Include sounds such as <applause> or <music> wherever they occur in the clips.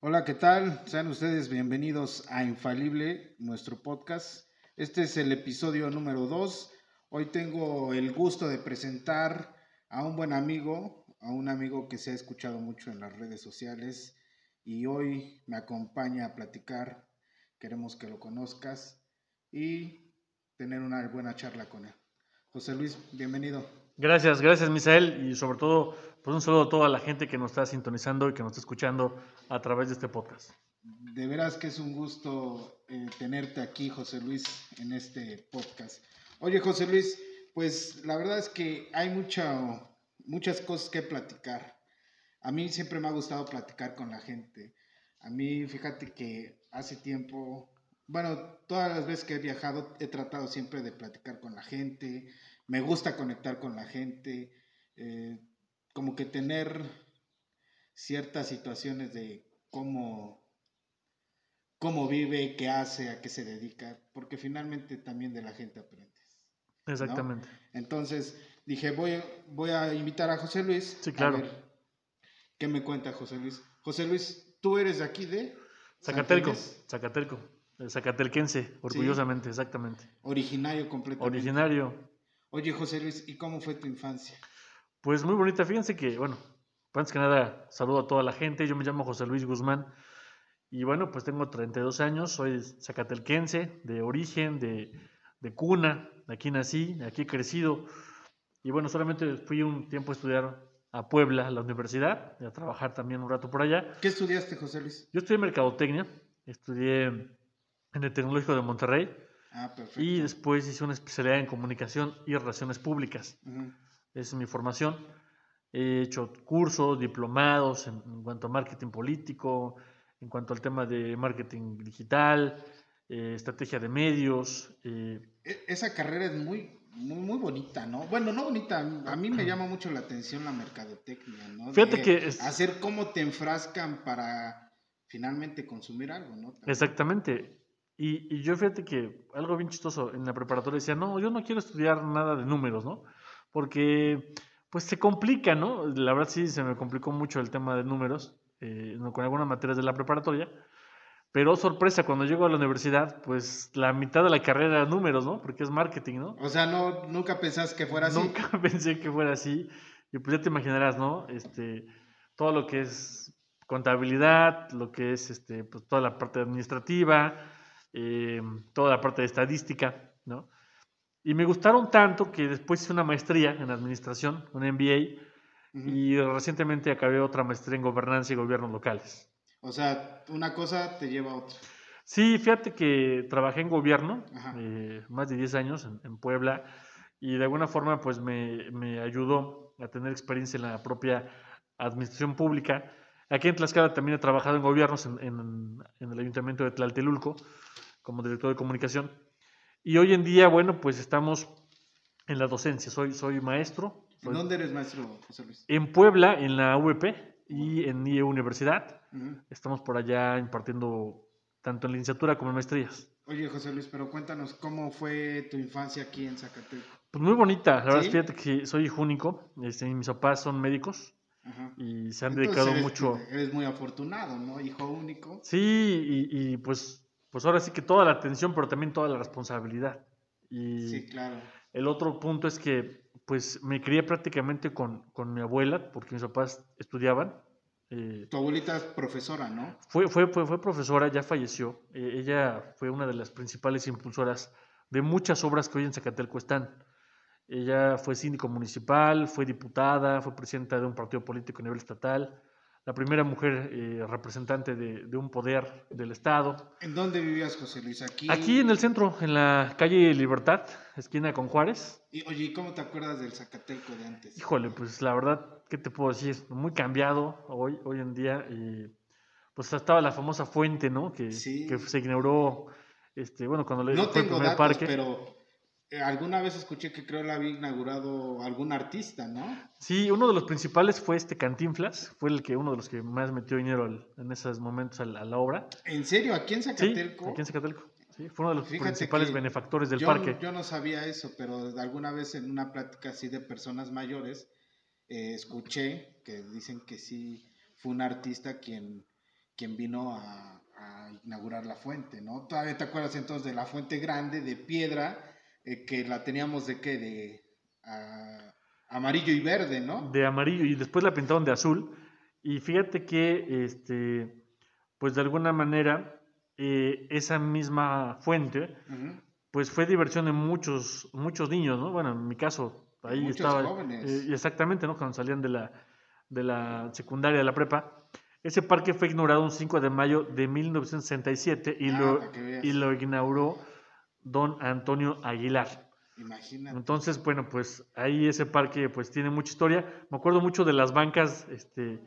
Hola, ¿qué tal? Sean ustedes bienvenidos a Infalible, nuestro podcast. Este es el episodio número 2. Hoy tengo el gusto de presentar a un buen amigo, a un amigo que se ha escuchado mucho en las redes sociales y hoy me acompaña a platicar. Queremos que lo conozcas y tener una buena charla con él. José Luis, bienvenido. Gracias, gracias Misael y sobre todo pues un saludo a toda la gente que nos está sintonizando y que nos está escuchando a través de este podcast. De veras que es un gusto eh, tenerte aquí, José Luis, en este podcast. Oye, José Luis, pues la verdad es que hay mucha, muchas cosas que platicar. A mí siempre me ha gustado platicar con la gente. A mí, fíjate que hace tiempo, bueno, todas las veces que he viajado he tratado siempre de platicar con la gente, me gusta conectar con la gente, eh, como que tener ciertas situaciones de cómo, cómo vive, qué hace, a qué se dedica, porque finalmente también de la gente aprendes. Exactamente. Entonces dije, voy, voy a invitar a José Luis. Sí, claro. A ver, ¿Qué me cuenta José Luis? José Luis, ¿tú eres de aquí de? Zacatelco? Zacatelco, Zacatelquense, orgullosamente, exactamente. Originario completamente. Originario. Oye, José Luis, ¿y cómo fue tu infancia? Pues muy bonita, fíjense que, bueno, antes que nada, saludo a toda la gente, yo me llamo José Luis Guzmán y bueno, pues tengo 32 años, soy zacatelquense, de origen, de, de cuna, aquí nací, aquí he crecido y bueno, solamente fui un tiempo a estudiar a Puebla, a la universidad, y a trabajar también un rato por allá. ¿Qué estudiaste, José Luis? Yo estudié Mercadotecnia, estudié en el Tecnológico de Monterrey Ah, perfecto. y después hice una especialidad en Comunicación y Relaciones Públicas. Esa es mi formación. He hecho cursos, diplomados en, en cuanto a marketing político, en cuanto al tema de marketing digital, eh, estrategia de medios. eh, E- Esa carrera es muy, muy, muy bonita, ¿no? Bueno, no bonita, a mí me llama mucho la atención la mercadotecnia, ¿no? Fíjate De que es- Hacer cómo te enfrascan para finalmente consumir algo, ¿no? También. Exactamente. Y, y yo fíjate que algo bien chistoso, en la preparatoria decía, no, yo no quiero estudiar nada de números, ¿no? Porque pues se complica, ¿no? La verdad sí se me complicó mucho el tema de números, eh, no- con algunas materias de la preparatoria, pero sorpresa, cuando llego a la universidad, pues la mitad de la carrera era números, ¿no? Porque es marketing, ¿no? O sea, no, nunca pensás que fuera así. Nunca <laughs> pensé que fuera así. Y pues ya te imaginarás, ¿no? Este, todo lo que es contabilidad, lo que es este, pues toda la parte administrativa, eh, toda la parte de estadística, ¿no? Y me gustaron tanto que después hice una maestría en administración, un MBA, y recientemente acabé otra maestría en gobernanza y gobiernos locales. O sea, una cosa te lleva a otra. Sí, fíjate que trabajé en gobierno eh, más de 10 años en, en Puebla y de alguna forma pues me, me ayudó a tener experiencia en la propia administración pública. Aquí en Tlaxcala también he trabajado en gobiernos en, en- en el ayuntamiento de Tlaltelulco como director de comunicación. Y hoy en día, bueno, pues estamos en la docencia. Soy, soy maestro. ¿En soy- dónde eres maestro, José Luis? En Puebla, en la UEP y en IE Universidad. Estamos por allá impartiendo tanto en licenciatura como en maestrías. Oye, José Luis, pero cuéntanos cómo fue tu infancia aquí en Zacatelco. Pues muy bonita, la verdad, fíjate que soy hijo único, este, mis papás son médicos Ajá. y se han Entonces dedicado eres, mucho. Eres muy afortunado, ¿no? Hijo único. Sí, y, y, pues, pues ahora sí que toda la atención, pero también toda la responsabilidad. Y Sí, claro. el otro punto es que pues me crié prácticamente con, con mi abuela, porque mis papás estudiaban. eh, Tu abuelita es profesora, ¿no? Fue, fue, fue, fue profesora, ya falleció. Eh, ella fue una de las principales impulsoras de muchas obras que hoy en Zacatelco están. Ella fue síndico municipal, fue diputada, fue presidenta de un partido político a nivel estatal, la primera mujer eh, representante de, de un poder del Estado. ¿En dónde vivías, José Luis? Aquí. Aquí en el centro, en la calle Libertad, esquina con Juárez. Y, oye, ¿y cómo te acuerdas del Zacatelco de antes? Híjole, pues la verdad, ¿qué te puedo decir? Muy cambiado hoy, hoy en día. y, pues estaba la famosa fuente, ¿no? Que, Sí. que se inauguró, este, bueno, cuando le No fue el primer datos, parque. pero eh, alguna vez escuché que creo la había inaugurado algún artista, ¿no? Sí, uno de los principales fue este Cantinflas, fue el que uno de los que más metió dinero al- en esos momentos a la, a la obra. ¿En serio? ¿Aquí en Sí, Zacatelco? aquí en Zacatelco. Sí, fue uno de los Fíjate principales benefactores del yo, parque. yo no sabía eso, pero alguna vez en una plática así de personas mayores, eh, escuché que dicen que sí fue un artista quien, quien vino a, a inaugurar la fuente, ¿no? Todavía te acuerdas entonces de la fuente grande de piedra, eh, que la teníamos de qué, de amarillo y verde, ¿no? de amarillo y después la pintaron de azul. Y fíjate que, este, pues de alguna manera, eh, esa misma fuente, pues fue diversión de muchos, muchos niños, ¿no? Bueno, en mi caso, ahí Muchos estaba. jóvenes. eh, exactamente, ¿no? Cuando salían de la, de la secundaria, de la prepa. Ese parque fue inaugurado un 5 de mayo de 1967 y, Ah, lo, y lo inauguró don Antonio Aguilar. Imagínate. Entonces, bueno, pues ahí ese parque pues tiene mucha historia. Me acuerdo mucho de las bancas este,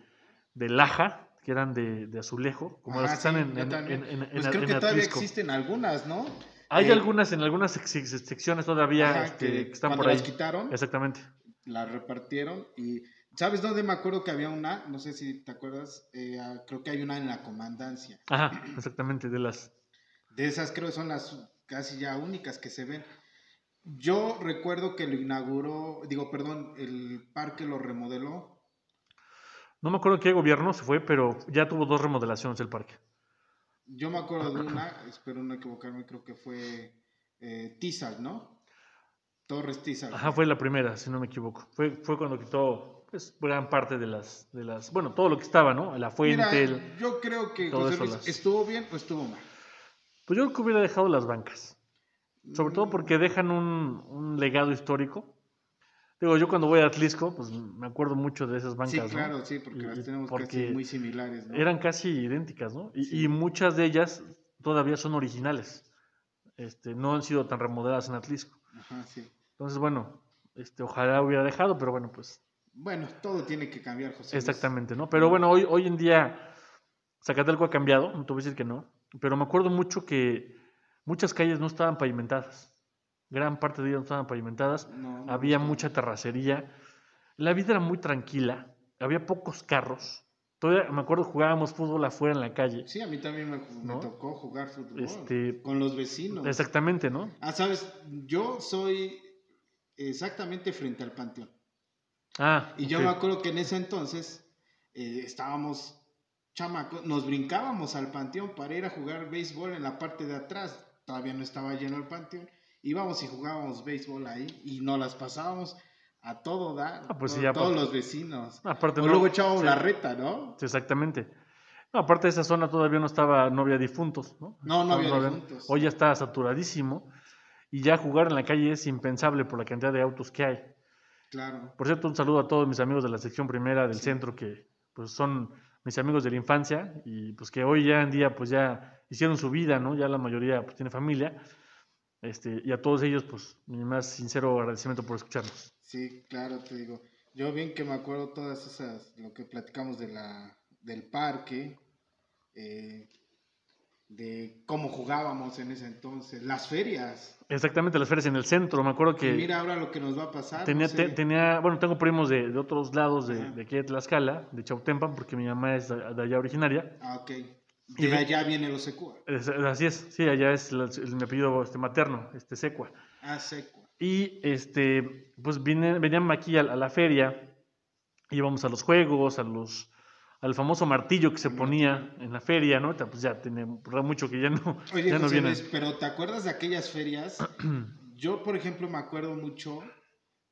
de Laja, que eran de, de azulejo, como las Ajá, que están sí, en, en- en- Pues creo que todavía existen algunas, ¿no? Hay Eh, algunas, en algunas sec- sec- secciones todavía Ajá, este, que que están por ahí. las quitaron, Exactamente. las repartieron y ¿sabes dónde me acuerdo que había una? No sé si te acuerdas, eh, ah, creo que hay una en la comandancia. Ajá, exactamente, de las... De esas creo que son las casi ya únicas que se ven. Yo recuerdo que lo inauguró, digo, perdón, el parque lo remodeló. No me acuerdo qué gobierno se fue, pero ya tuvo dos remodelaciones el parque. Yo me acuerdo de una, espero no equivocarme, creo que fue eh, Tizal, ¿no? Torres Tizal. Ajá, fue la primera, si no me equivoco. Fue, fue cuando quitó pues, gran parte de las, de las... Bueno, todo lo que estaba, ¿no? La fuente, Mira, el- yo creo que José Luis, las- ¿estuvo bien o estuvo mal? Pues yo creo que hubiera dejado las bancas. Sobre todo Mm, porque dejan un, un legado histórico. Digo, yo cuando voy a Atlisco, pues me acuerdo mucho de esas bancas, Sí, ¿no? claro, sí, porque Y- las tenemos porque casi muy similares, ¿no? Eran casi idénticas, ¿no? Y, Sí. y muchas de ellas todavía son originales. Este, no han sido tan remodeladas en Atlisco. Ajá, sí. Entonces, bueno, este, ojalá hubiera dejado, pero bueno, pues Bueno, todo tiene que cambiar, José. Luis. exactamente, ¿no? Pero bueno, hoy, hoy en día Zacatelco ha cambiado, no te voy a decir que no, pero me acuerdo mucho que muchas calles no estaban pavimentadas. Gran parte de ellas no estaban pavimentadas. No, no había mucha terracería. La vida era muy tranquila, había pocos carros. Todavía me acuerdo jugábamos fútbol afuera en la calle. Sí, a mí también me, tocó jugar fútbol Este, con los vecinos. Exactamente, ¿no? Ah, sabes, yo soy exactamente frente al panteón. Ah, Y yo me acuerdo que en ese entonces eh, estábamos chamacos, nos brincábamos al panteón para ir a jugar béisbol en la parte de atrás. Todavía no estaba lleno el panteón. Íbamos y jugábamos béisbol ahí y nos las pasábamos a todo dar. Ah, pues sí, todos los vecinos. Aparte, O no- luego echábamos sí, la reta, ¿no? sí, exactamente. No, aparte de esa zona todavía no estaba, no había difuntos, ¿no? No, no había difuntos. Hoy ya está saturadísimo y ya jugar en la calle es impensable por la cantidad de autos que hay. Claro. Por cierto, un saludo a todos mis amigos de la sección primera del Sí. centro que pues son mis amigos de la infancia y pues que hoy ya en día pues ya hicieron su vida, ¿no? Ya la mayoría pues tiene familia. Este, y a todos ellos pues mi más sincero agradecimiento por escucharnos. Sí, claro, te digo. Yo bien que me acuerdo todas esas, lo que platicamos de la, del parque, eh, de cómo jugábamos en ese entonces, las ferias. Exactamente, las ferias en el centro, me acuerdo Y que mira ahora lo que nos va a pasar. tenía, no te- tenía, bueno, tengo primos de, de otros lados de, de aquí de Tlaxcala, de Chautempan, porque mi mamá es de, allá originaria. Ah, ok. Y De allá viene los secua. Es- así es, sí, allá es el, el- mi apellido este, materno, este Secua. Ah, secua. Y este, pues vine, venían aquí a, a la feria, íbamos a los juegos, a los, al famoso martillo que se ponía en la feria, ¿no? Pues ya tiene mucho que ya no, Oye, ya no José. Luis, pero ¿te acuerdas de aquellas ferias? <clears throat> Yo, por ejemplo, me acuerdo mucho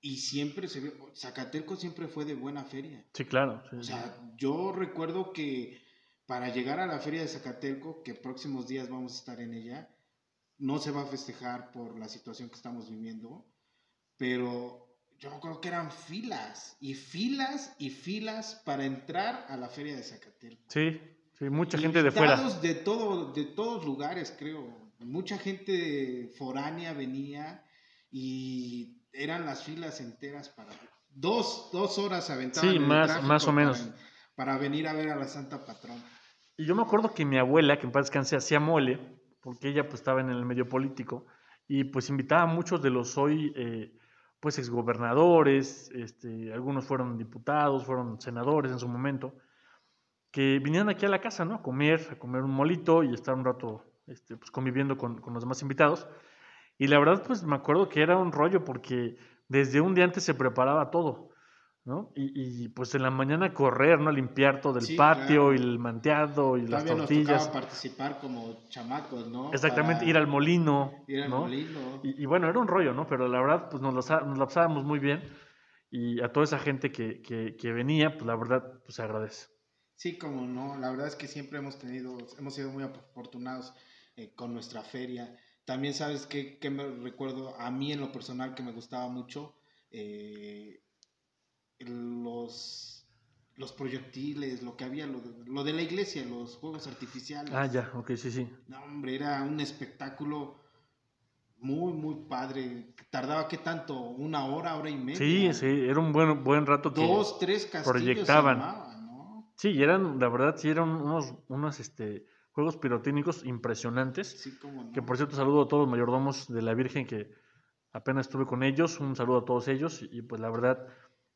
y siempre se vio, Zacateco siempre fue de buena feria. Sí, claro. sí, O sí. sea, yo recuerdo que para llegar a la feria de Zacatelco, que próximos días vamos a estar en ella, no se va a festejar por la situación que estamos viviendo, pero yo acuerdo que eran filas y filas y filas para entrar a la feria de Zacatelco. sí, sí, mucha gente de fuera. De todo, de todos lugares, creo. Mucha gente foránea venía y eran las filas enteras para dos, dos horas aventadas. Sí, más- más o menos. Para, para venir a ver a la Santa Patrona. Y yo me acuerdo que mi abuela, que en paz descanse, hacía mole, porque ella pues estaba en el medio político, y pues invitaba a muchos de los hoy, eh, pues exgobernadores, este, algunos fueron diputados, fueron senadores en su momento, que vinieron aquí a la casa, ¿no? A comer, a comer un molito y estar un rato este, pues, conviviendo con, con los demás invitados. Y la verdad, pues me acuerdo que era un rollo porque desde un día antes se preparaba todo. ¿No? Y, y, pues en la mañana correr, ¿no? Limpiar todo el Sí, patio claro. y el manteado y las nos tortillas. tocaba participar como chamacos, ¿no? Exactamente, Para ir al molino, ir al ¿no? molino. Y, y bueno, era un rollo, ¿no? Pero la verdad, pues nos, lo sa- nos la pasábamos muy bien. Y a toda esa gente que, que, que venía, pues la verdad, pues se agradece. Sí, como no, la verdad es que siempre hemos tenido, hemos sido muy afortunados eh, con nuestra feria. También sabes que, que me recuerdo a mí en lo personal que me gustaba mucho eh, los, los proyectiles, lo que había, lo de, lo de la iglesia, los juegos artificiales. Ah, ya, ok, sí, sí. No, hombre, era un espectáculo muy, muy padre. Tardaba, ¿qué tanto? ¿Una hora, hora y media? Sí, sí, era un buen, buen rato que... Dos, tres castillos se proyectaban. armaban, ¿no? Sí, eran, la verdad, sí eran unos, unos este, juegos pirotécnicos impresionantes. Sí, cómo no. Que por cierto, saludo a todos los mayordomos de la Virgen que apenas estuve con ellos. Un saludo a todos ellos. Y, y, pues la verdad,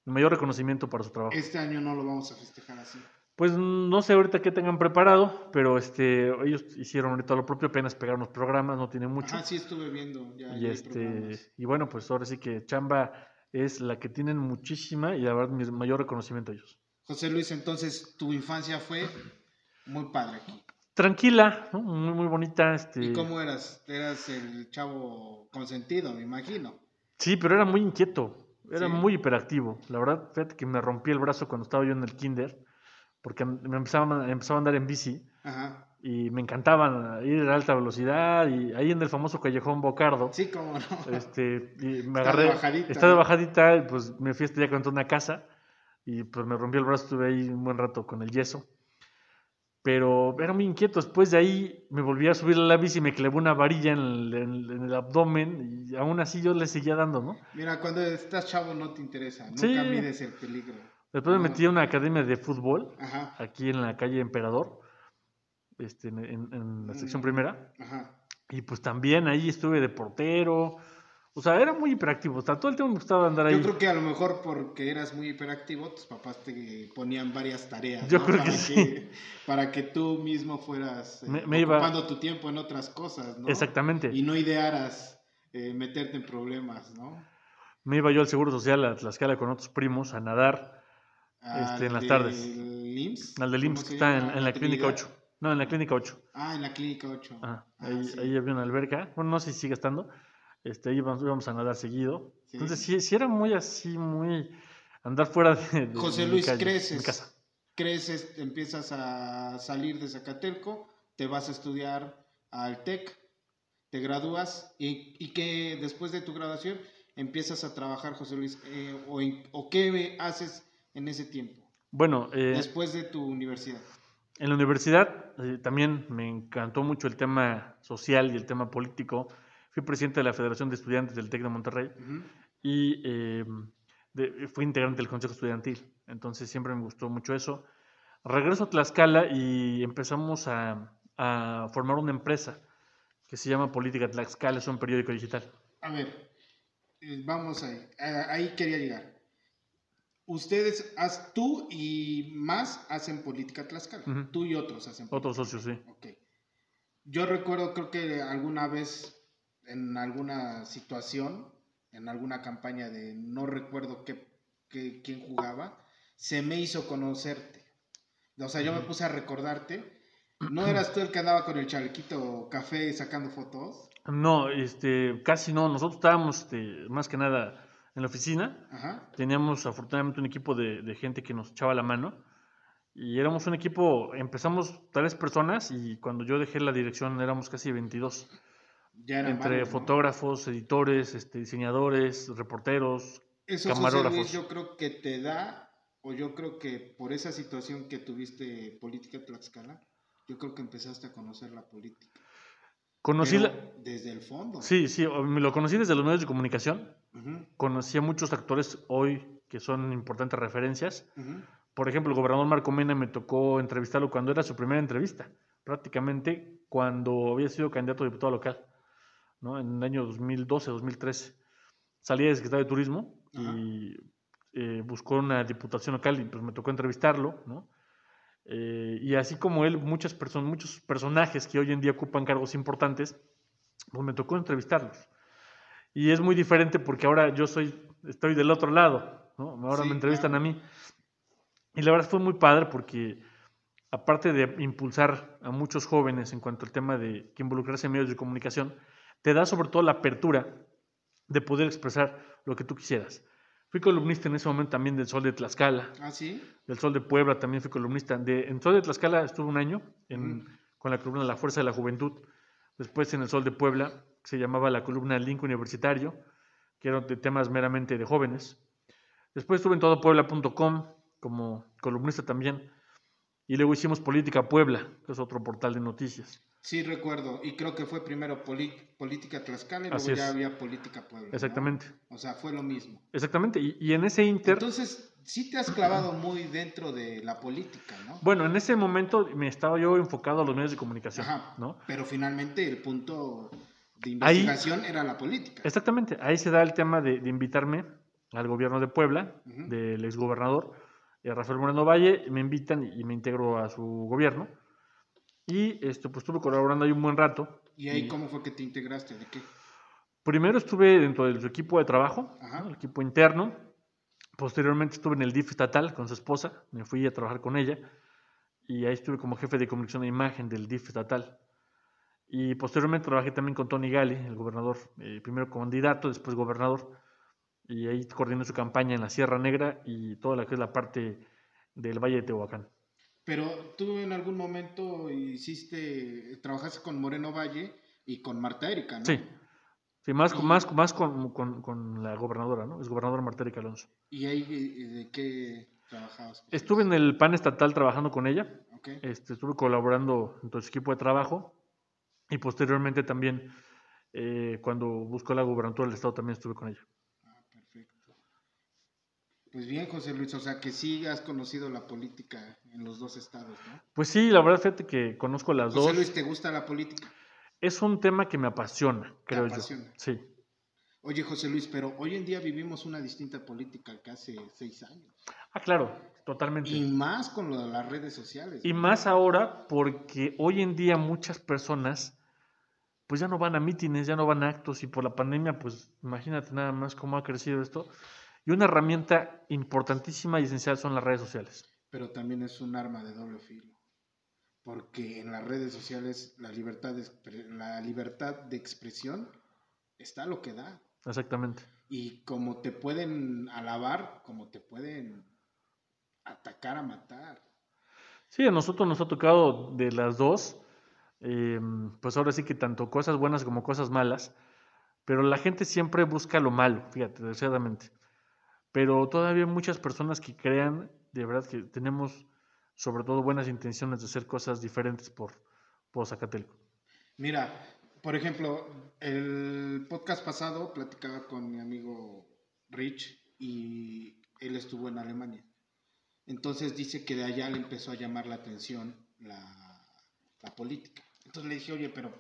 el mayor reconocimiento para su trabajo. Este año no lo vamos a festejar así. Pues no sé ahorita qué tengan preparado, pero este, ellos hicieron ahorita lo propio, apenas pegaron los programas, no tiene mucho. Ah, sí estuve viendo. Ya, y este, programas. y bueno, pues ahora sí que chamba es la que tienen muchísima y la verdad mi mayor reconocimiento a ellos. José Luis, entonces tu infancia fue muy padre aquí. Tranquila, ¿no? muy, muy bonita. Este... ¿Y cómo eras? Eras el chavo consentido, me imagino. Sí, pero era muy inquieto, era Sí. muy hiperactivo. La verdad, fíjate que me rompí el brazo cuando estaba yo en el kinder, porque me empezaba, a- empezaba a andar en bici Ajá. y me encantaban ir a alta velocidad y ahí en el famoso callejón Bocardo. Sí, cómo no. Este, y <laughs> me Está de agarré, bajadita, está de bajadita, y pues me fui allá contra una casa y pues me rompí el brazo, estuve ahí un buen rato con el yeso. Pero era muy inquieto, después de ahí me volví a subir a la bici y me clavó una varilla en el, en el- en el abdomen y aún así yo le seguía dando, ¿no? Mira, cuando estás chavo no te interesa. Nunca Sí. mides el peligro. Después me metí a una academia de fútbol Ajá. aquí en la calle Emperador, este, en, en- en la sección Mm. primera. Ajá. Y pues también ahí estuve de portero. O sea, era muy hiperactivo. O sea, todo el tiempo me gustaba andar ahí. Yo creo que a lo mejor porque eras muy hiperactivo, tus papás te ponían varias tareas. Yo ¿no? creo para que sí. Para que tú mismo fueras eh, Me- me iba- ocupando tu tiempo en otras cosas, ¿no? Exactamente. Y no idearas eh, meterte en problemas, ¿no? Me iba yo al Seguro Social a Tlaxcala con otros primos a nadar Este, en las Al tardes. del IMSS, al del ¿cómo IMSS que está en, en la clínica Trinidad. 8. No, en la clínica 8. Ah, en la clínica 8. Ajá. Ah, ahí, sí. ahí había una alberca. Bueno, no sé si sigue estando. Este, íbamos, íbamos a nadar seguido. Sí. Entonces, sí, sí era muy así, muy andar fuera de, de José Luis, calle, creces, casa. creces, empiezas a salir de Zacatelco, te vas a estudiar al TEC, te gradúas y, y que después de tu graduación empiezas a trabajar, José Luis, eh, o, o qué haces en ese tiempo, Bueno, eh, después de tu universidad. En la universidad eh, también me encantó mucho el tema social y el tema político. Fui presidente de la Federación de Estudiantes del TEC de Monterrey y eh, de- fui integrante del Consejo Estudiantil. Entonces siempre me gustó mucho eso. Regreso a Tlaxcala y empezamos a, a formar una empresa que se llama Política Tlaxcala, es un periódico digital. A ver, eh, vamos ahí, Ah, ahí quería llegar. Ustedes, tú y más hacen política Tlaxcala, tú y otros hacen política. Otros socios, sí. Ok. Yo recuerdo, creo que alguna vez en alguna situación, en alguna campaña de no recuerdo qué, qué- quién jugaba, se me hizo conocerte. O sea, yo me puse a recordarte. ¿No eras tú el que andaba con el chalequito café sacando fotos? No, este, casi no. Nosotros estábamos este, más que nada en la oficina Ajá. teníamos afortunadamente un equipo de, de gente que nos echaba la mano y éramos un equipo, empezamos tres personas y cuando yo dejé la dirección éramos casi 22, Ya eran entre varios, ¿no? fotógrafos, editores, este, diseñadores, reporteros. Eso, José camarógrafos. Yo creo que te da, o yo creo que por esa situación que tuviste política Tlaxcala, yo creo que empezaste a conocer la política. Conocí Pero la- desde el fondo. Sí, sí, lo conocí desde los medios de comunicación, Ujú, conocí a muchos actores hoy que son importantes referencias. Por ejemplo, el gobernador Marco Mena me tocó entrevistarlo cuando era su primera entrevista, prácticamente cuando había sido candidato a diputado local, ¿no? en el año 2012, 2013. Salía de secretario de Turismo y eh, buscó una diputación local y pues me tocó entrevistarlo, ¿no? Eh, y así como él, muchas personas, muchos personajes que hoy en día ocupan cargos importantes, pues me tocó entrevistarlos. Y es muy diferente porque ahora yo soy, estoy del otro lado, ¿no? Ahora Sí, me entrevistan claro. a mí. Y la verdad fue muy padre porque, aparte de impulsar a muchos jóvenes en cuanto al tema de que involucrarse en medios de comunicación, te da sobre todo la apertura de poder expresar lo que tú quisieras. Fui columnista en ese momento también del Sol de Tlaxcala, ¿Ah, sí? del Sol de Puebla también fui columnista. De, en Sol de Tlaxcala estuve un año en- Ujú. con la columna La Fuerza de la Juventud. Después en el Sol de Puebla, se llamaba la columna Link Universitario, que era de temas meramente de jóvenes. Después estuve en todopuebla.com como columnista también. Y luego hicimos Política Puebla, que es otro portal de noticias. Sí, recuerdo. Y creo que fue primero Política Tlaxcala y luego Así ya es. había Política Puebla. ¿no? Exactamente. O sea, fue lo mismo. Exactamente. Y, y en ese inter... Entonces, sí te has clavado muy dentro de la política, ¿no? Bueno, en ese momento me estaba yo enfocado a los medios de comunicación, Ajá. ¿no? Pero finalmente el punto de Ahí- investigación era la política. Exactamente, ahí se da el tema de, de invitarme al gobierno de Puebla, del exgobernador eh, Rafael Moreno Valle, me invitan y, y me integro a su gobierno. Y este, pues estuve colaborando ahí un buen rato. ¿Y ahí cómo fue que te integraste? ¿De qué? Primero estuve dentro de su equipo de trabajo, el equipo interno. Posteriormente estuve en el DIF estatal con su esposa, me fui a trabajar con ella. Y ahí estuve como jefe de comunicación e imagen del DIF estatal. Y posteriormente trabajé también con Tony Gali, el gobernador, eh, primero candidato, después gobernador. Y ahí coordiné su campaña en la Sierra Negra y toda la que es la parte del Valle de Tehuacán. Pero tú en algún momento hiciste, trabajaste con Moreno Valle y con Marta Erika, ¿no? Sí, sí más, Y- con, más, más con, con- con la gobernadora, ¿no? Es gobernadora Marta Erika Alonso. ¿Y ahí de qué trabajabas? Estuve en el PAN estatal trabajando con ella. Este, estuve colaborando en todo su equipo de trabajo y posteriormente también eh, cuando buscó la gubernatura del estado también estuve con ella. Pues bien, José Luis, o sea que sí has conocido la política en los dos estados, ¿no? Pues sí, la verdad fíjate que conozco las José dos. Luis, ¿te gusta la política? Es un tema que me apasiona, creo apasiona. yo. Sí. Oye, José Luis, pero hoy en día vivimos una distinta política que hace seis años. Ah, claro, totalmente. Y más con lo de las redes sociales. Y ¿no? más ahora porque hoy en día muchas personas pues ya no van a mítines, ya no van a actos y por la pandemia pues imagínate nada más cómo ha crecido esto. Y una herramienta importantísima y esencial son las redes sociales. Pero también es un arma de doble filo. Porque en las redes sociales la libertad de, la libertad de expresión está lo que da. Exactamente. Y como te pueden alabar, como te pueden atacar a matar. Sí, a nosotros nos ha tocado de las dos, eh, pues ahora sí que tanto cosas buenas como cosas malas, pero la gente siempre busca lo malo, fíjate, desgraciadamente. Pero todavía muchas personas que crean, de verdad, que tenemos sobre todo buenas intenciones de hacer cosas diferentes por, por Zacatelco. Mira, por ejemplo, el podcast pasado platicaba con mi amigo Rich y él estuvo en Alemania. Entonces dice que de allá le empezó a llamar la atención la política. Entonces le dije, oye, pero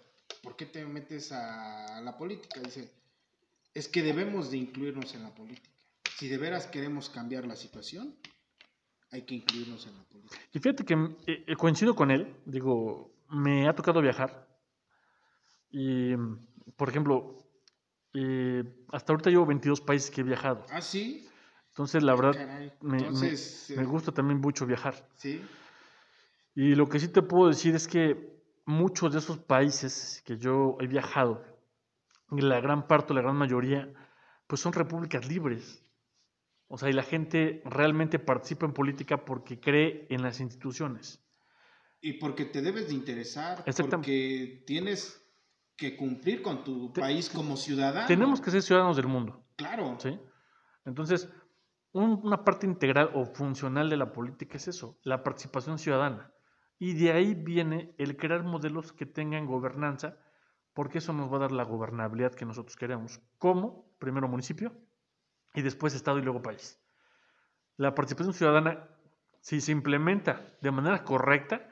¿por qué te metes a la política? Dice, es que debemos de incluirnos en la política. Si de veras queremos cambiar la situación, hay que incluirnos en la política. Y fíjate que eh, eh, coincido con él, digo, me ha tocado viajar y, por ejemplo, eh, hasta ahorita llevo 22 países que he viajado. Ah, sí. Entonces, la verdad, Caray. me, me- Entonces, me gusta también mucho viajar. Sí. Y lo que sí te puedo decir es que muchos de esos países que yo he viajado, la gran parte, la gran mayoría, pues son repúblicas libres. O sea, y la gente realmente participa en política porque cree en las instituciones. Y porque te debes de interesar, porque tienes que cumplir con tu Te- país como ciudadano. Tenemos que ser ciudadanos del mundo. Claro. ¿sí? Entonces, un- una parte integral o funcional de la política es eso, la participación ciudadana. Y de ahí viene el crear modelos que tengan gobernanza, porque eso nos va a dar la gobernabilidad que nosotros queremos, como primero municipio y después Estado y luego país. La participación ciudadana, si se implementa de manera correcta,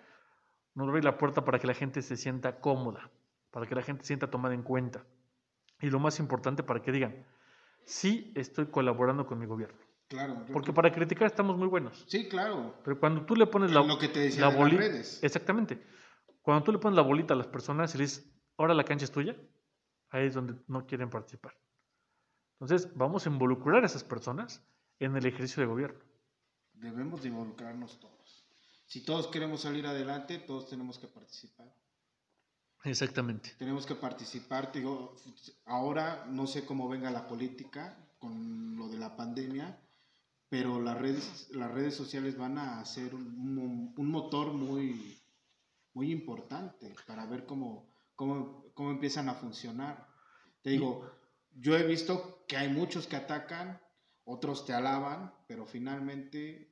nos va a abrir la puerta para que la gente se sienta cómoda, para que la gente se sienta tomada en cuenta. Y lo más importante, para que digan, sí estoy colaborando con mi gobierno. Claro. Porque para criticar estamos muy buenos. Sí, claro. Pero cuando tú le pones la, Lo que te decía la de las boli- redes. Exactamente. Cuando tú le pones la bolita a las personas y le dices, ahora la cancha es tuya, ahí es donde no quieren participar. Entonces, vamos a involucrar a esas personas en el ejercicio de gobierno. Debemos de involucrarnos todos. Si todos queremos salir adelante, todos tenemos que participar. Exactamente. Tenemos que participar. Digo, ahora no sé cómo venga la política con lo de la pandemia, pero las redes, las redes sociales van a ser un, un motor muy, muy importante para ver cómo, cómo, cómo empiezan a funcionar. Te digo, yo he visto que hay muchos que atacan, otros te alaban, pero finalmente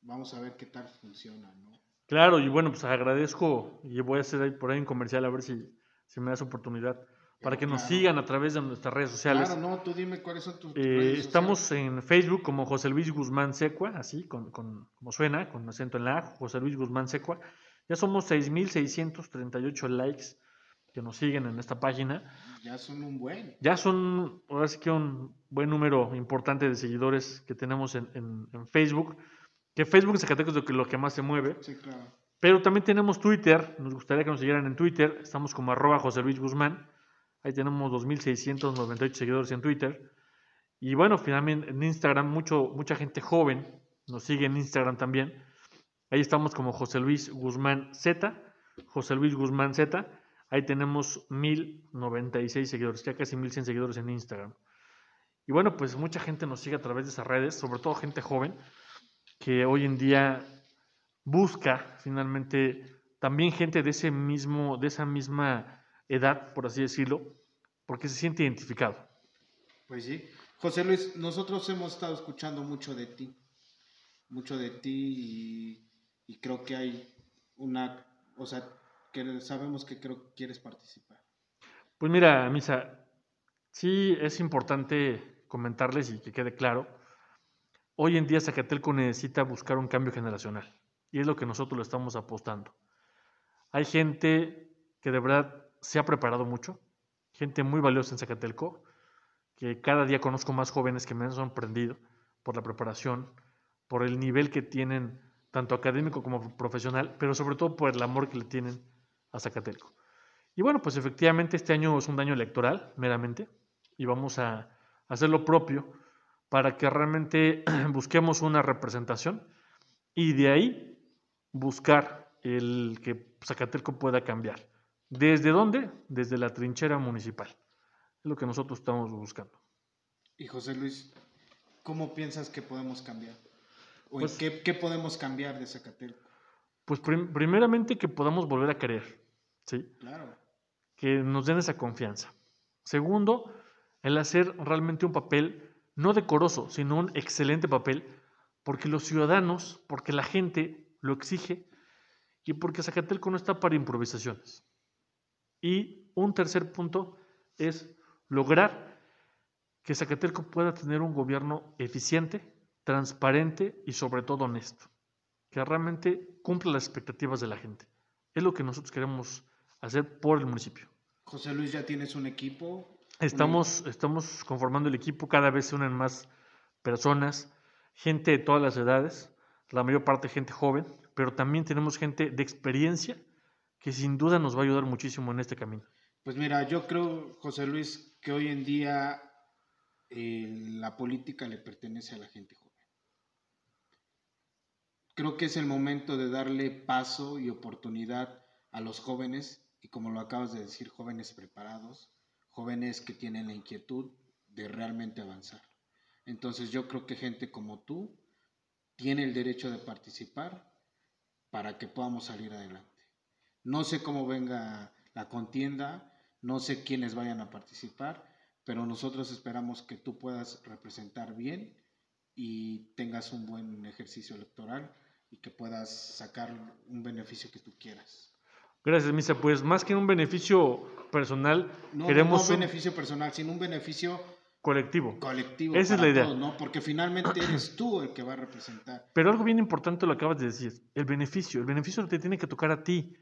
vamos a ver qué tal funciona, ¿no? Claro, y bueno, pues agradezco y voy a hacer ahí por ahí un comercial a ver si, si me das oportunididad para que nos claro. sigan a través de nuestras redes sociales. Claro, no, tú dime cuáles son tus Eh, redes estamos sociales. en Facebook como José Luis Guzmán Secua, así con, con- como suena, con acento en la A, José Luis Guzmán Secua. Ya somos 6.638 likes que nos siguen en esta página. Ya son un buen. Ya son, ahora sí que un buen número importante de seguidores que tenemos en, en- en Facebook. Que Facebook en Zacatecas es lo que, lo que más se mueve. Sí, claro. Pero también tenemos Twitter. Nos gustaría que nos siguieran en Twitter. Estamos como arroba José Luis Guzmán. Ahí tenemos 2.698 seguidores en Twitter. Y bueno, finalmente en Instagram, mucho, mucha gente joven nos sigue en Instagram también. Ahí estamos como José Luis Guzmán Z. José Luis Guzmán Z. Ahí tenemos 1096 seguidores, ya casi 1100 seguidores en Instagram. Y bueno, pues mucha gente nos sigue a través de esas redes, sobre todo gente joven, que hoy en día busca finalmente también gente de ese mismo, de esa misma edad, por así decirlo, porque se siente identificado. Pues sí. José Luis, nosotros hemos estado escuchando mucho de ti. Mucho de ti y, y creo que hay una. O sea, que sabemos que creo quieres participar. Pues mira, Misa, sí es importante comentarles y que quede claro, hoy en día Zacatelco necesita buscar un cambio generacional y es lo que nosotros le estamos apostando. Hay gente que de verdad se ha preparado mucho, gente muy valiosa en Zacatelco, que cada día conozco más jóvenes que me han sorprendido por la preparación, por el nivel que tienen, tanto académico como profesional, pero sobre todo por el amor que le tienen a Zacatelco. Y bueno, pues efectivamente este año es un año electoral, meramente, y vamos a hacer lo propio para que realmente <clears throat> busquemos una representación y de ahí buscar el que Zacatelco pueda cambiar. ¿Desde dónde? Desde la trinchera municipal. Es lo que nosotros estamos buscando. Y José Luis, ¿cómo piensas que podemos cambiar? ¿O Pues- en qué, qué podemos cambiar de Zacatelco? Pues prim- primeramente que podamos volver a querer, ¿sí? Claro. que nos den esa confianza. Segundo, el hacer realmente un papel no decoroso, sino un excelente papel, porque los ciudadanos, porque la gente lo exige y porque Zacatelco no está para improvisaciones. Y un tercer punto es lograr que Zacatelco pueda tener un gobierno eficiente, transparente y sobre todo honesto, que realmente cumpla las expectativas de la gente. Es lo que nosotros queremos hacer por el municipio. José Luis, ya tienes un equipo. Estamos, estamos conformando el equipo, cada vez se unen más personas, gente de todas las edades, la mayor parte gente joven, pero también tenemos gente de experiencia que sin duda nos va a ayudar muchísimo en este camino. Pues mira, yo creo, José Luis, que hoy en día eh, la política le pertenece a la gente joven. Creo que es el momento de darle paso y oportunidad a los jóvenes, y como lo acabas de decir, jóvenes preparados, jóvenes que tienen la inquietud de realmente avanzar. Entonces yo creo que gente como tú tiene el derecho de participar para que podamos salir adelante. No sé cómo venga la contienda, no sé quiénes vayan a participar, pero nosotros esperamos que tú puedas representar bien y tengas un buen ejercicio electoral y que puedas sacar un beneficio que tú quieras. Gracias, Misa. Pues más que un beneficio personal, No, queremos no un beneficio personal, sino un beneficio colectivo. colectivo. Esa es la idea. todos, ¿no? Porque finalmente eres tú el que va a representar. Pero algo bien importante lo acabas de decir, el beneficio. El beneficio te tiene que tocar a ti,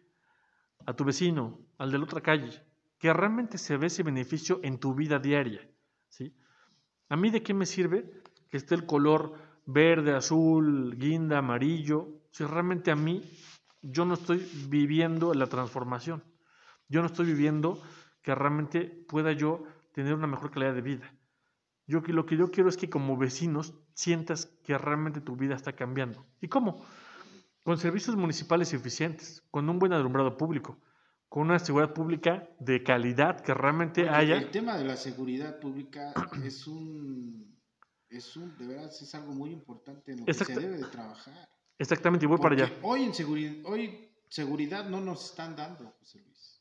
a tu vecino, al de la otra calle, que realmente se ve ese beneficio en tu vida diaria. ¿sí? ¿A mí de qué me sirve que esté el color verde, azul, guinda, amarillo, si realmente a mí yo no estoy viviendo la transformación? Yo no estoy viviendo que realmente pueda yo tener una mejor calidad de vida. Yo que- lo que yo quiero es que como vecinos sientas que realmente tu vida está cambiando. ¿Y cómo? Con servicios municipales eficientes, con un buen alumbrado público, con una seguridad pública de calidad que realmente Oye, haya. El tema de la seguridad pública es un, es un, de verdad, es algo muy importante en lo que se debe de trabajar. Exactamente, y voy para allá. Hoy en seguridad, hoy seguridad no nos están dando, José Luis.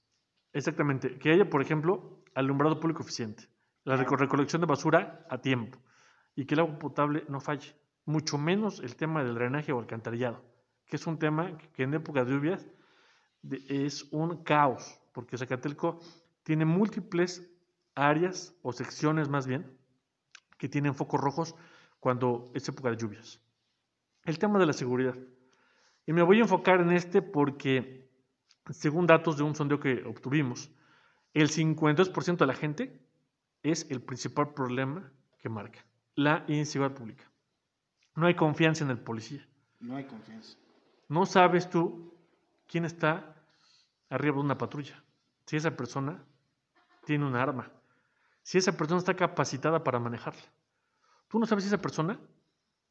Exactamente. Que haya, por ejemplo, alumbrado público eficiente, la reco- recolección de basura a tiempo y que el agua potable no falle. Mucho menos el tema del drenaje o alcantarillado, que es un tema que en época de lluvias de- es un caos, porque Zacatelco tiene múltiples áreas o secciones más bien que tienen focos rojos cuando es época de lluvias. El tema de la seguridad. Y me voy a enfocar en este porque, según datos de un sondeo que obtuvimos, el 52% de la gente es el principal problema que marca, la inseguridad pública. No hay confianza en el policía. No hay confianza. No sabes tú quién está arriba de una patrulla. Si esa persona tiene un arma. Si esa persona está capacitada para manejarla. Tú no sabes si esa persona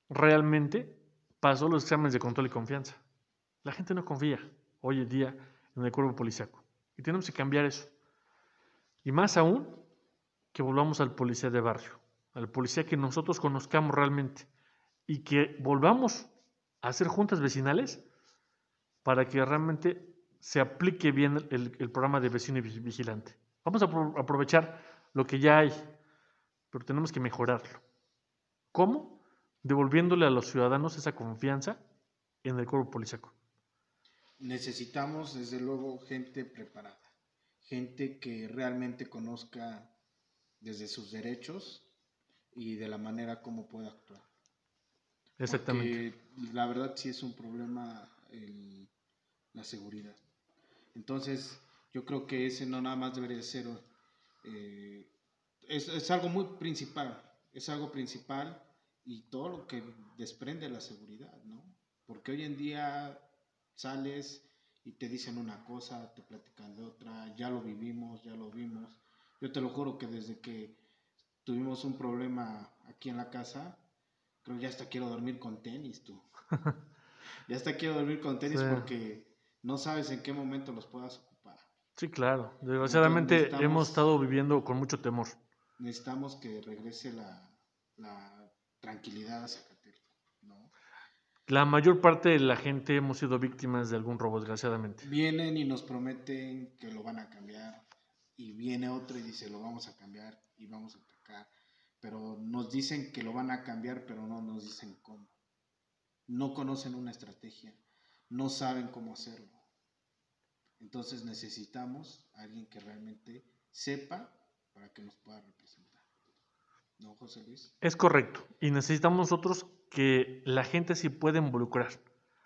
realmente pasó los exámenes de control y confianza. La gente no confía hoy en día en el cuerpo policiaco. Y tenemos que cambiar eso. Y más aún que volvamos al policía de barrio, al policía que nosotros conozcamos realmente y que volvamos a hacer juntas vecinales para que realmente se aplique bien el, programa de vecino y vi- vigilante. Vamos a apro- aprovechar lo que ya hay, pero tenemos que mejorarlo. ¿Cómo? Devolviéndole a los ciudadanos esa confianza en el cuerpo policiaco. Necesitamos, desde luego, gente preparada, gente que realmente conozca desde sus derechos y de la manera como puede actuar. Exactamente. Porque la verdad sí es un problema el- la seguridad. Entonces, yo creo que ese no nada más debería ser, eh, es, es algo muy principal, es algo principal y todo lo que desprende la seguridad, ¿no? Porque hoy en día sales y te dicen una cosa, te platican de otra, ya lo vivimos, ya lo vimos. Yo te lo juro que desde que tuvimos un problema aquí en la casa, creo que ya hasta quiero dormir con tenis, tú. <laughs> ya hasta quiero dormir con tenis Sí. porque no sabes en qué momento los puedas ocupar. Sí, claro. Desgraciadamente hemos estado viviendo con mucho temor. Necesitamos que regrese la, la tranquilidad a Zacatelco, ¿no? La mayor parte de la gente hemos sido víctimas de algún robo, desgraciadamente. Vienen y nos prometen que lo van a cambiar y viene otro y dice lo vamos a cambiar y vamos a atacar, pero nos dicen que lo van a cambiar, pero no nos dicen cómo. No conocen una estrategia, no saben cómo hacerlo. Entonces necesitamos a alguien que realmente sepa para que nos pueda representar. ¿No, José Luis? Es correcto. Y necesitamos nosotros que la gente se pueda involucrar.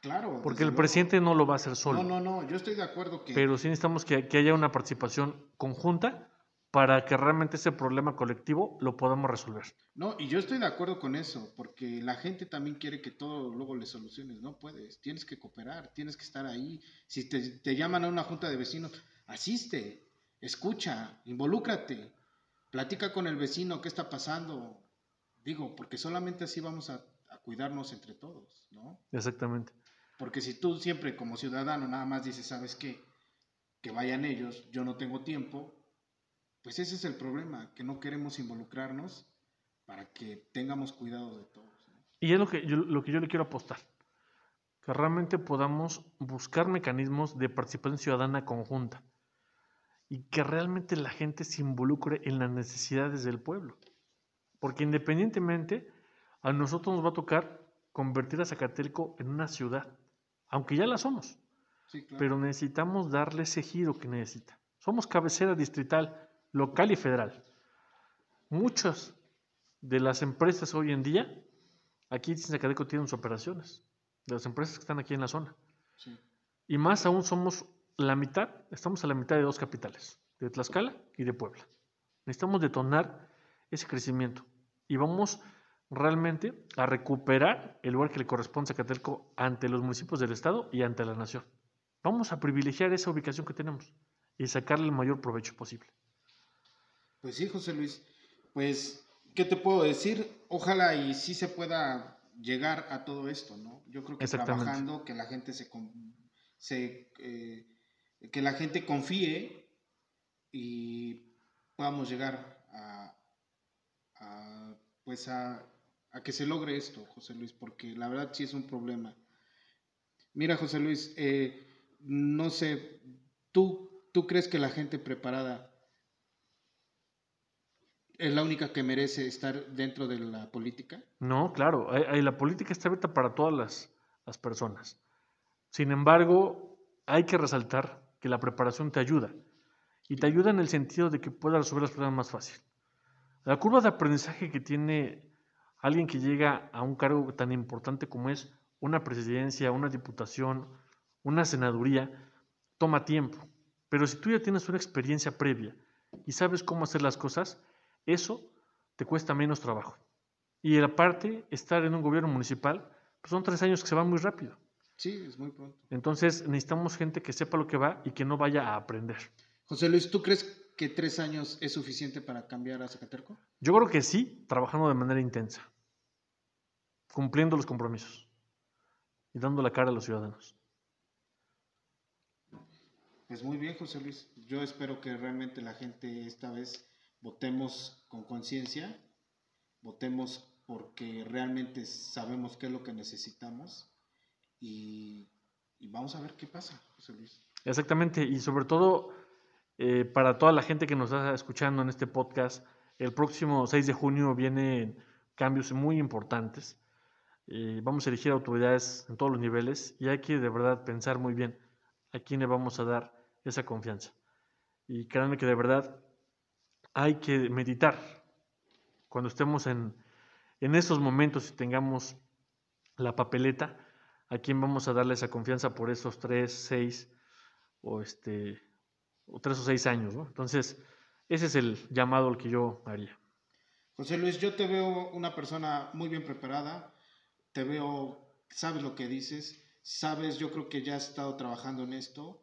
Claro. Porque el luego. presidente no lo va a hacer solo. No, no, no, yo estoy de acuerdo que... Pero sí necesitamos que, que haya una participación conjunta para que realmente ese problema colectivo lo podamos resolver. No, y yo estoy de acuerdo con eso, porque la gente también quiere que todo luego le soluciones. No puedes, tienes que cooperar, tienes que estar ahí. Si te, te llaman a una junta de vecinos, asiste, escucha, involúcrate, platica con el vecino qué está pasando. Digo, porque solamente así vamos a, a cuidarnos entre todos, ¿no? Exactamente. Porque si tú siempre como ciudadano nada más dices, ¿sabes qué? Que vayan ellos, yo no tengo tiempo, pues ese es el problema, que no queremos involucrarnos para que tengamos cuidado de todos. ¿no? Y es lo que yo, lo que yo le quiero apostar. Que realmente podamos buscar mecanismos de participación ciudadana conjunta. Y que realmente la gente se involucre en las necesidades del pueblo. Porque independientemente, a nosotros nos va a tocar convertir a Zacatelco en una ciudad. Aunque ya la somos. Sí, claro. Pero necesitamos darle ese giro que necesita. Somos cabecera distrital, local y federal. Muchas de las empresas hoy en día, aquí en Zacatelco tienen sus operaciones, de las empresas que están aquí en la zona. Sí. Y más aún somos la mitad, estamos a la mitad de dos capitales, de Tlaxcala y de Puebla. Necesitamos detonar ese crecimiento y vamos realmente a recuperar el lugar que le corresponde a Zacatelco ante los municipios del estado y ante la nación. Vamos a privilegiar esa ubicación que tenemos y sacarle el mayor provecho posible. Pues sí, José Luis, pues ¿qué te puedo decir? Ojalá y sí se pueda llegar a todo esto, ¿no? Yo creo que trabajando, que la gente se eh, que la gente confíe y podamos llegar a, pues a, que se logre esto, José Luis, porque la verdad sí es un problema. Mira, José Luis, eh, no sé, ¿tú, ¿tú crees que la gente preparada es la única que merece estar dentro de la política? No, claro, hay- hay- la política está abierta para todas las, las personas. Sin embargo, hay que resaltar que la preparación te ayuda. Y te ayuda en el sentido de que puedas resolver los problemas más fácil. La curva de aprendizaje que tiene alguien que llega a un cargo tan importante como es una presidencia, una diputación, una senaduría, toma tiempo. Pero si tú ya tienes una experiencia previa y sabes cómo hacer las cosas, eso te cuesta menos trabajo. Y aparte, estar en un gobierno municipal, pues son tres años que se van muy rápido. Sí, es muy pronto. Entonces necesitamos gente que sepa lo que va y que no vaya a aprender. José Luis, ¿tú crees que tres años es suficiente para cambiar a Zacaterco? Yo creo que sí, trabajando de manera intensa, cumpliendo los compromisos y dando la cara a los ciudadanos. Pues muy bien, José Luis. Yo espero que realmente la gente esta vez votemos con conciencia, votemos porque realmente sabemos qué es lo que necesitamos y, y vamos a ver qué pasa, José Luis. Exactamente, y sobre todo eh, para toda la gente que nos está escuchando en este podcast, el próximo 6 de junio vienen cambios muy importantes. Eh, vamos a elegir autoridades en todos los niveles y hay que de verdad pensar muy bien a quién le vamos a dar esa confianza. Y créanme que de verdad hay que meditar cuando estemos en, en esos momentos y tengamos la papeleta, a quién vamos a darle esa confianza por esos tres, seis o este o tres o seis años, ¿no? Entonces, ese es el llamado al que yo haría. José Luis, yo te veo una persona muy bien preparada, te veo, sabes lo que dices, sabes, yo creo que ya has estado trabajando en esto.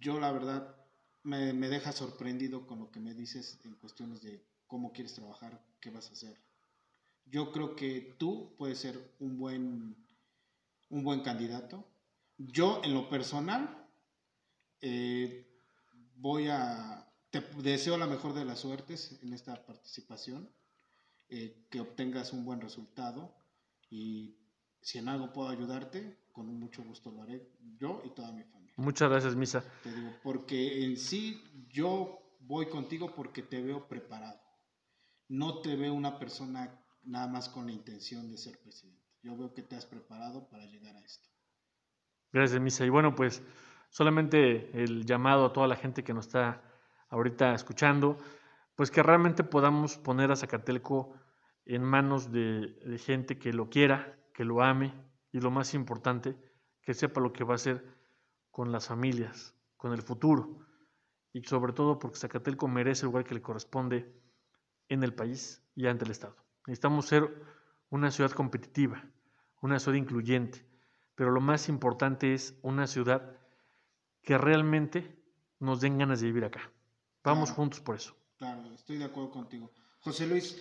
Yo la verdad me, me deja sorprendido con lo que me dices en cuestiones de cómo quieres trabajar, qué vas a hacer. Yo creo que tú puedes ser un buen, un buen candidato. Yo en lo personal eh, voy a, te deseo la mejor de las suertes en esta participación, eh, que obtengas un buen resultado y si en algo puedo ayudarte, con mucho gusto lo haré yo y toda mi familia. Muchas gracias, Misa. Te digo, porque en sí yo voy contigo porque te veo preparado. No te veo una persona nada más con la intención de ser presidente. Yo veo que te has preparado para llegar a esto. Gracias, Misa. Y bueno, pues solamente el llamado a toda la gente que nos está ahorita escuchando, pues que realmente podamos poner a Zacatelco en manos de, de gente que lo quiera, que lo ame y lo más importante, que sepa lo que va a hacer con las familias, con el futuro y sobre todo porque Zacatelco merece el lugar que le corresponde en el país y ante el Estado. Necesitamos ser una ciudad competitiva, una ciudad incluyente, pero lo más importante es una ciudad que realmente nos den ganas de vivir acá. Vamos Claro. juntos por eso. Claro, estoy de acuerdo contigo. José Luis,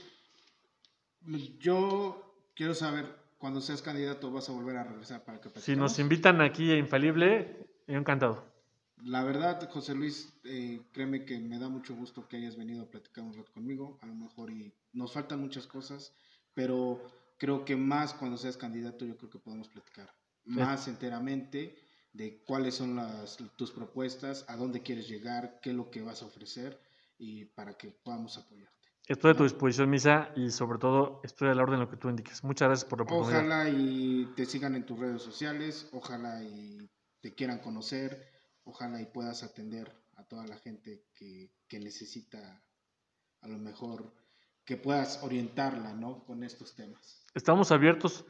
yo quiero saber, cuando seas candidato, vas a volver a regresar para que Si nos invitan aquí a Infalible, encantado. La verdad, José Luis, eh, créeme que me da mucho gusto que hayas venido a platicar un rato conmigo. A lo mejor y nos faltan muchas cosas, pero creo que más cuando seas candidato, yo creo que podemos platicar más enteramente de cuáles son las, tus propuestas, a dónde quieres llegar, qué es lo que vas a ofrecer y para que podamos apoyarte. Estoy a tu disposición, Misa, y sobre todo estoy a la orden de lo que tú indiques. Muchas gracias por la oportunidad. Ojalá y te sigan en tus redes sociales, ojalá y te quieran conocer, ojalá y puedas atender a toda la gente que, que necesita a lo mejor que puedas orientarla, ¿no? Con estos temas. Estamos abiertos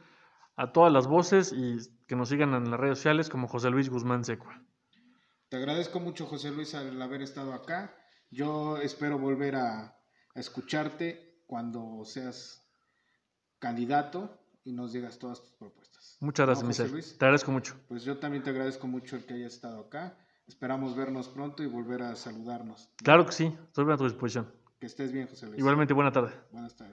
a todas las voces y que nos sigan en las redes sociales como José Luis Guzmán Secua. Te agradezco mucho, José Luis, al haber estado acá. Yo espero volver a, a escucharte cuando seas candidato y nos digas todas tus propuestas. Muchas gracias, ¿No, José. Luis? Te agradezco mucho. Pues yo también te agradezco mucho el que hayas estado acá. Esperamos vernos pronto y volver a saludarnos. Claro que sí, estoy a tu disposición. Que estés bien, José Luis. Igualmente, buena tarde. Buenas tardes.